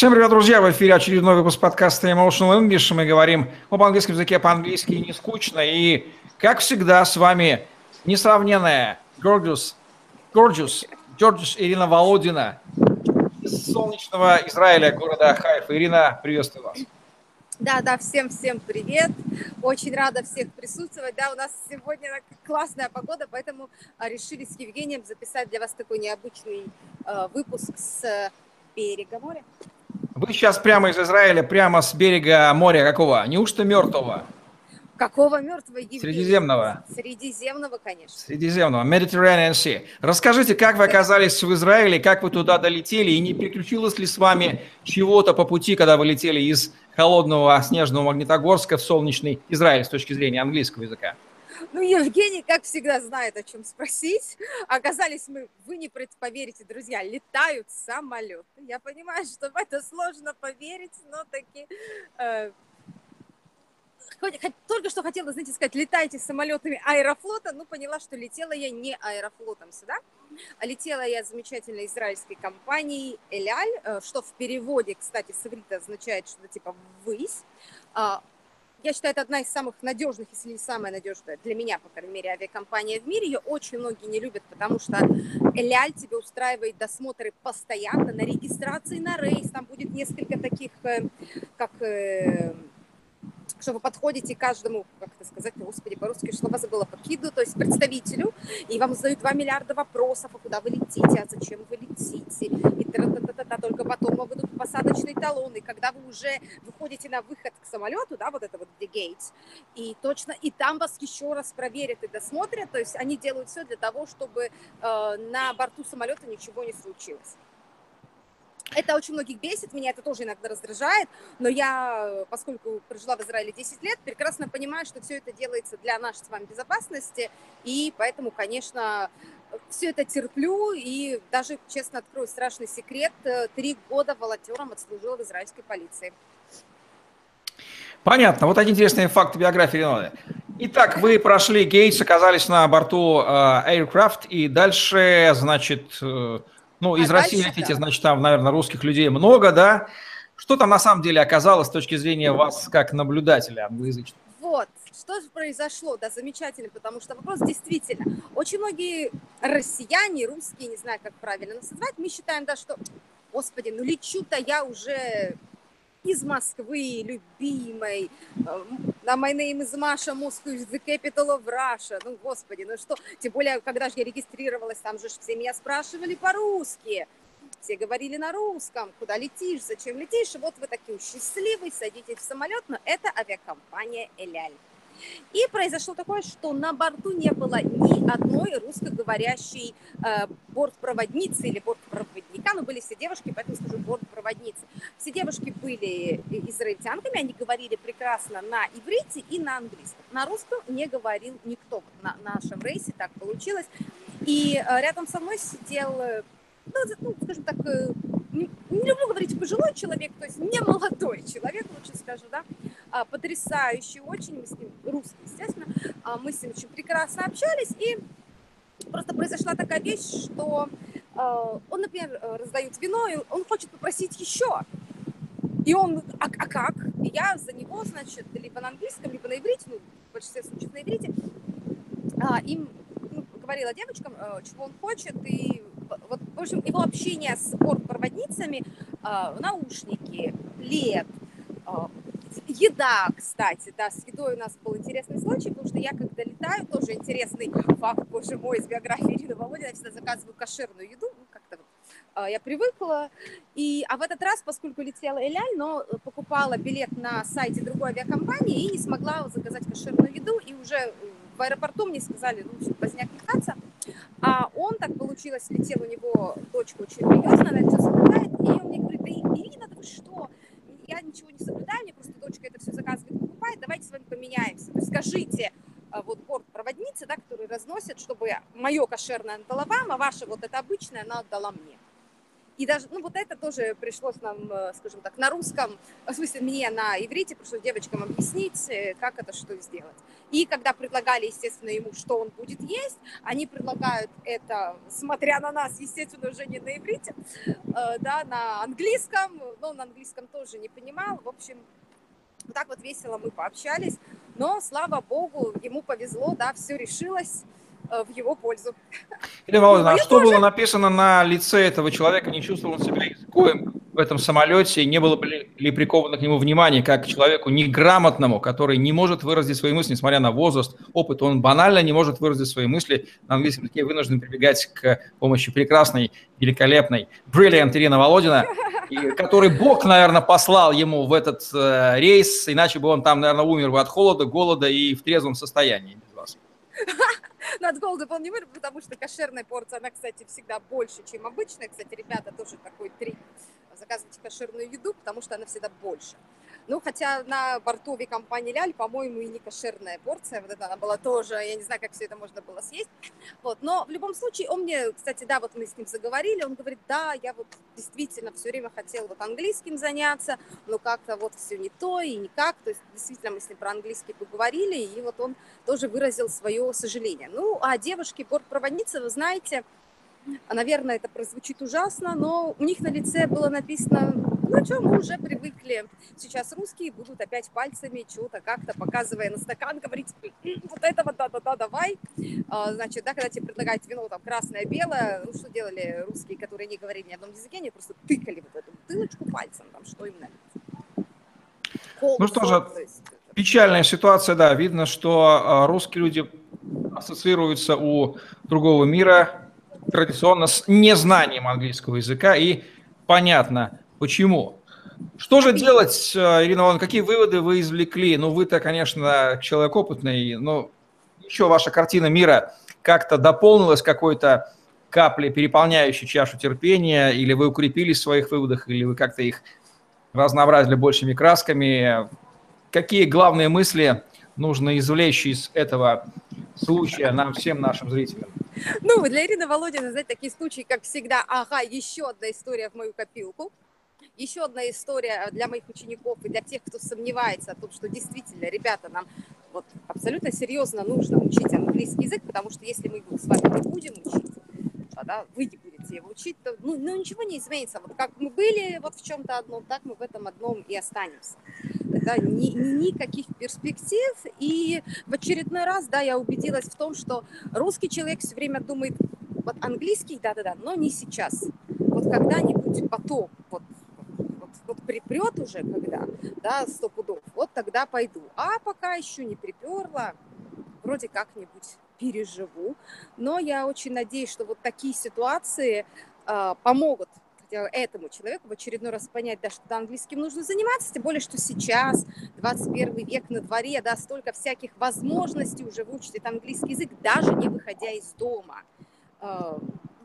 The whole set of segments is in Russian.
Всем привет, друзья! В эфире очередной выпуск подкаста Emotional English. Мы говорим об английском языке по-английски не скучно. И, как всегда, с вами несравненная Gorgeous, Gorgeous, Gorgeous Ирина Володина из солнечного Израиля, города Хайф. Ирина, приветствую вас. Да, да, всем-всем привет. Очень рада всех присутствовать. Да, у нас сегодня классная погода, поэтому а, решили с Евгением записать для вас такой необычный э, выпуск с берега моря. Вы сейчас прямо из Израиля, прямо с берега моря какого? Неужто мертвого? Какого мертвого? Евгений? Средиземного. Средиземного, конечно. Средиземного, Mediterranean Sea. Расскажите, как вы оказались в Израиле, как вы туда долетели, и не приключилось ли с вами чего-то по пути, когда вы летели из холодного снежного Магнитогорска в солнечный Израиль с точки зрения английского языка? Ну, Евгений, как всегда, знает, о чем спросить. Оказались мы, вы не поверите, друзья, летают самолеты. Я понимаю, что в это сложно поверить, но таки... Э, только что хотела, знаете, сказать, летайте самолетами аэрофлота, но поняла, что летела я не аэрофлотом сюда, а летела я замечательной израильской компанией «Эляль», э, что в переводе, кстати, с иврита означает что-то типа «ввысь». Я считаю, это одна из самых надежных, если не самая надежная, для меня, по крайней мере, авиакомпания в мире. Ее очень многие не любят, потому что Эляль тебе устраивает досмотры постоянно на регистрации на рейс. Там будет несколько таких, э, как э, что вы подходите каждому, как это сказать, господи, по-русски слова забыла, покиду, то есть представителю, и вам задают 2 миллиарда вопросов, а куда вы летите, а зачем вы летите, и та -та -та -та, только потом вам выдают посадочный талон, и когда вы уже выходите на выход к самолету, да, вот это вот где гейт, и точно, и там вас еще раз проверят и досмотрят, то есть они делают все для того, чтобы э, на борту самолета ничего не случилось. Это очень многих бесит, меня это тоже иногда раздражает, но я, поскольку прожила в Израиле 10 лет, прекрасно понимаю, что все это делается для нашей с вами безопасности, и поэтому, конечно, все это терплю, и даже, честно открою страшный секрет, три года волонтером отслужила в израильской полиции. Понятно. Вот один интересный факт биографии Реноды. Итак, вы прошли Гейтс, оказались на борту э, Aircraft, и дальше, значит, э, ну, из а России дальше, летите, да. значит, там, наверное, русских людей много, да? Что там на самом деле оказалось с точки зрения вас как наблюдателя англоязычного? Вот, что же произошло, да, замечательно, потому что вопрос действительно, очень многие россияне, русские, не знаю, как правильно называть, мы считаем, да, что, господи, ну лечу-то я уже из Москвы, любимой. На my name is Moscow is the capital of Russia. Ну, господи, ну что, тем более, когда же я регистрировалась, там же все меня спрашивали по-русски. Все говорили на русском, куда летишь, зачем летишь. И вот вы такие счастливые, садитесь в самолет, но это авиакомпания «Эляль». И произошло такое, что на борту не было ни одной русскоговорящей э, бортпроводницы или бортпроводника, но были все девушки, поэтому скажу бортпроводницы. Все девушки были израильтянками, они говорили прекрасно на иврите и на английском. На русском не говорил никто. На нашем рейсе так получилось. И э, рядом со мной сидел э, ну, ну, скажем так, э, не, не люблю говорить пожилой человек, то есть не молодой человек, лучше скажу, да, а, потрясающий очень, мы с ним, русский, естественно, а, мы с ним очень прекрасно общались, и просто произошла такая вещь, что он, например, раздает вино, и он хочет попросить еще, и он, а, а как? И я за него, значит, либо на английском, либо на иврите, ну, в большинстве случаев на иврите, а, им ну, говорила девочкам, чего он хочет, и вот, в общем, его общение с бортпроводницами, э, наушники, плед, э, еда, кстати, да, с едой у нас был интересный случай, потому что я, когда летаю, тоже интересный факт, боже мой, из биографии Ирины Володина, я всегда заказываю кошерную еду, ну, как-то вот я привыкла. И, а в этот раз, поскольку летела Эляль, но покупала билет на сайте другой авиакомпании и не смогла заказать кошерную еду, и уже в аэропорту мне сказали, ну, поздняк летаться, а он, так получилось, летел, у него дочка очень религиозная, она все и он мне говорит, да Ирина, да вы что, я ничего не соблюдаю, мне просто дочка это все заказывает, покупает, давайте с вами поменяемся. То есть скажите, а, вот борт проводницы, да, который разносит, чтобы мое кошерное отдала вам, а ваше вот это обычное она отдала мне. И даже, ну, вот это тоже пришлось нам, э, скажем так, на русском, в смысле, мне на иврите, пришлось девочкам объяснить, э, как это, что сделать. И когда предлагали, естественно, ему, что он будет есть, они предлагают это, смотря на нас, естественно, уже не на иврите, э, да, на английском, но на английском тоже не понимал. В общем, вот так вот весело мы пообщались, но, слава богу, ему повезло, да, все решилось в его пользу. Елена Володина, а что тоже... было написано на лице этого человека? Не чувствовал он себя изгоем в этом самолете? Не было ли приковано к нему внимание, как к человеку неграмотному, который не может выразить свои мысли, несмотря на возраст, опыт? Он банально не может выразить свои мысли. На английском языке вынужден прибегать к помощи прекрасной, великолепной, brilliant Ирина Володина, который Бог, наверное, послал ему в этот э, рейс, иначе бы он там, наверное, умер бы от холода, голода и в трезвом состоянии без вас. Голода он не вырвет, потому что кошерная порция, она, кстати, всегда больше, чем обычная. Кстати, ребята, тоже такой трик. Заказывайте кошерную еду, потому что она всегда больше. Ну, хотя на борту компании Ляль, по-моему, и не кошерная порция, вот это она была тоже, я не знаю, как все это можно было съесть. Вот, но в любом случае, он мне, кстати, да, вот мы с ним заговорили, он говорит, да, я вот действительно все время хотел вот английским заняться, но как-то вот все не то и никак, то есть действительно мы с ним про английский поговорили, и вот он тоже выразил свое сожаление. Ну, а девушки, бортпроводницы, вы знаете, наверное, это прозвучит ужасно, но у них на лице было написано ну что, мы уже привыкли. Сейчас русские будут опять пальцами что-то как-то показывая на стакан, говорить, вот этого да-да-да, давай. А, значит, да, когда тебе предлагают вино там красное, белое, ну что делали русские, которые не говорили ни одном языке, они просто тыкали вот эту бутылочку пальцем, там, что им нравится. ну что же, печальная ситуация, да, видно, что а, русские люди ассоциируются у другого мира традиционно с незнанием английского языка, и понятно, Почему? Что же делать, э, Ирина Ивановна, какие выводы вы извлекли? Ну, вы-то, конечно, человек опытный, но еще ваша картина мира как-то дополнилась какой-то каплей, переполняющей чашу терпения, или вы укрепились в своих выводах, или вы как-то их разнообразили большими красками. Какие главные мысли нужно извлечь из этого случая нам, всем нашим зрителям? Ну, для Ирины Володиной, знаете, такие случаи, как всегда, ага, еще одна история в мою копилку. Еще одна история для моих учеников и для тех, кто сомневается о том, что действительно, ребята, нам вот абсолютно серьезно нужно учить английский язык, потому что если мы его с вами не будем учить, да, вы не будете его учить, то ну, ну, ничего не изменится. Вот как мы были вот в чем-то одном, так мы в этом одном и останемся. Да, ни, никаких перспектив. И в очередной раз, да, я убедилась в том, что русский человек все время думает, вот английский, да-да-да, но не сейчас. Вот когда-нибудь потом, вот вот припрет уже когда, да, сто пудов, вот тогда пойду. А пока еще не приперла, вроде как-нибудь переживу. Но я очень надеюсь, что вот такие ситуации э, помогут этому человеку в очередной раз понять, да, что английским нужно заниматься, тем более, что сейчас, 21 век на дворе, да, столько всяких возможностей уже выучить английский язык, даже не выходя из дома. А,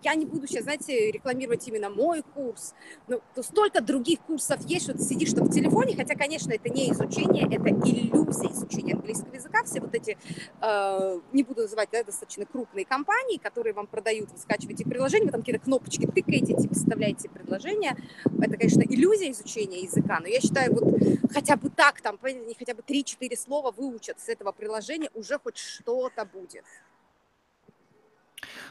я не буду сейчас, знаете, рекламировать именно мой курс, но то столько других курсов есть, что ты сидишь что в телефоне, хотя, конечно, это не изучение, это иллюзия изучения английского языка, все вот эти, э, не буду называть, да, достаточно крупные компании, которые вам продают, вы скачиваете приложение, вы там какие-то кнопочки тыкаете, типа, вставляете предложение, это, конечно, иллюзия изучения языка, но я считаю, вот хотя бы так, там, хотя бы 3-4 слова выучат с этого приложения, уже хоть что-то будет.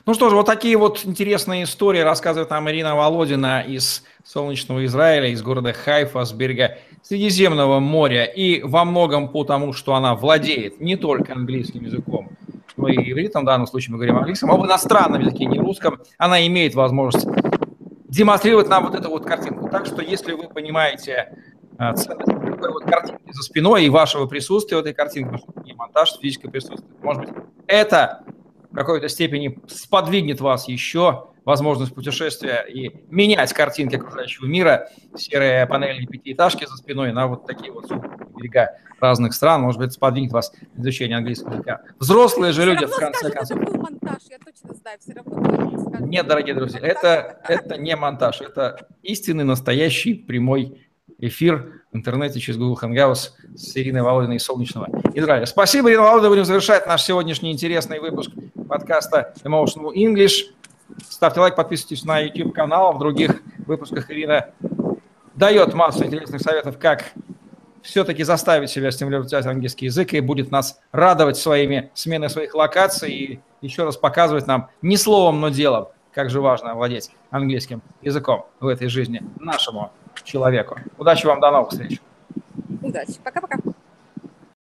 Ну что ж, вот такие вот интересные истории рассказывает нам Ирина Володина из солнечного Израиля, из города Хайфа, с берега Средиземного моря. И во многом потому, что она владеет не только английским языком, но и ивритом, в данном случае мы говорим английском, а об иностранном языке, не русском, она имеет возможность демонстрировать нам вот эту вот картинку. Так что если вы понимаете а, ценность вот картинки за спиной и вашего присутствия в этой картинке, потому что не монтаж, физическое присутствие, может быть, это в какой-то степени сподвигнет вас еще возможность путешествия и менять картинки окружающего мира, серые панельные пятиэтажки за спиной на вот такие вот берега разных стран, может быть, сподвигнет вас изучение английского языка. Взрослые же люди, в конце концов. Это был монтаж, я точно знаю, все равно Нет, дорогие друзья, это, это не монтаж, это истинный, настоящий, прямой эфир в интернете через Google Hangouts с Ириной Володиной из Солнечного Израиля. Спасибо, Ирина Володина. Будем завершать наш сегодняшний интересный выпуск подкаста Emotional English. Ставьте лайк, подписывайтесь на YouTube-канал. В других выпусках Ирина дает массу интересных советов, как все-таки заставить себя стимулировать английский язык и будет нас радовать своими сменой своих локаций и еще раз показывать нам не словом, но делом, как же важно владеть английским языком в этой жизни нашему человеку. Удачи вам, до новых встреч. Удачи. Пока-пока.